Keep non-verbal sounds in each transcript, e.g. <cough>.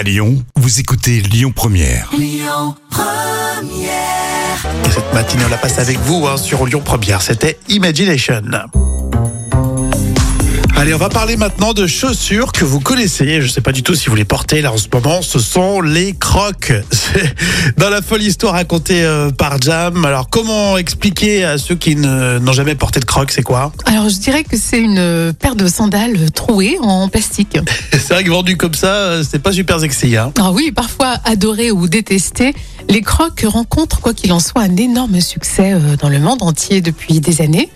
À Lyon, vous écoutez Lyon Première. Et cette matinée, on la passe avec vous hein, sur Lyon Première. C'était Imagination. Allez, on va parler maintenant de chaussures que vous connaissez. Je ne sais pas du tout si vous les portez là en ce moment. Ce sont les crocs. <laughs> Dans la folle histoire racontée euh, par Jam. Alors, comment expliquer à ceux qui n'ont jamais porté de crocs, c'est quoi? Alors, je dirais que c'est une paire de sandales trouées en plastique. <laughs> C'est vrai que vendu comme ça, euh, c'est pas super sexy. Hein Ah oui, parfois adorées ou détestées, les crocs rencontrent, quoi qu'il en soit, un énorme succès euh, dans le monde entier depuis des années.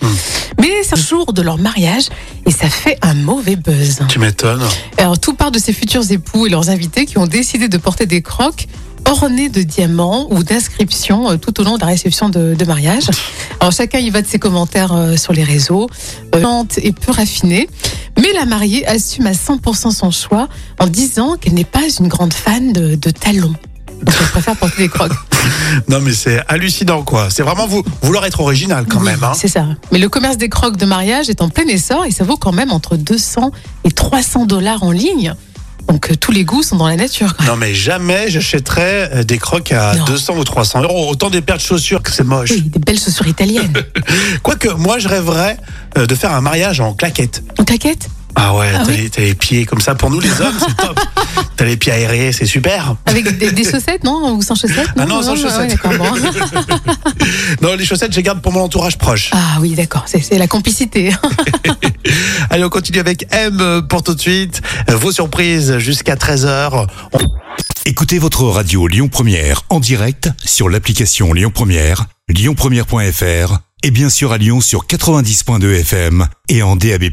Mais c'est le jour de leur mariage et ça fait un mauvais buzz. tu m'étonnes. Alors, tout part de ces futurs époux et leurs invités qui ont décidé de porter des crocs ornés de diamants ou d'inscriptions euh, tout au long de la réception de, de mariage. Alors chacun y va de ses commentaires euh, sur les réseaux, euh, lente et peu raffinée. Mais la mariée assume à 100% son choix en disant qu'elle n'est pas une grande fan de, de talons. Donc elle préfère porter des crocs. <laughs> Non, mais c'est hallucinant, quoi. C'est vraiment vous, vouloir être original quand Oui, même. Hein C'est ça. Mais le commerce des crocs de mariage est en plein essor et ça vaut quand même entre 200 et 300 dollars en ligne. Donc euh, tous les goûts sont dans la nature. Même. Non, mais jamais j'achèterais euh, des crocs à Non. 200 ou 300 euros. Autant des paires de chaussures que c'est moche. Oui, des belles chaussures italiennes. <laughs> Quoique, moi, je rêverais euh, de faire un mariage en claquettes. Une claquette Ah ouais, Ah t'as oui les pieds comme ça. Pour nous, les hommes, c'est top. T'as les pieds aérés, c'est super. Avec des, des chaussettes, non Ou sans chaussettes Ah non, sans chaussettes. bon. <laughs> Non, les chaussettes, je les garde pour mon entourage proche. Ah oui, d'accord, c'est la complicité. <laughs> Allez, on continue avec M pour tout de suite. Vos surprises jusqu'à 13h. Écoutez votre radio Lyon Première en direct sur l'application Lyon Première, lyonpremière.fr et bien sûr à Lyon sur 90.2 FM et en DAB+.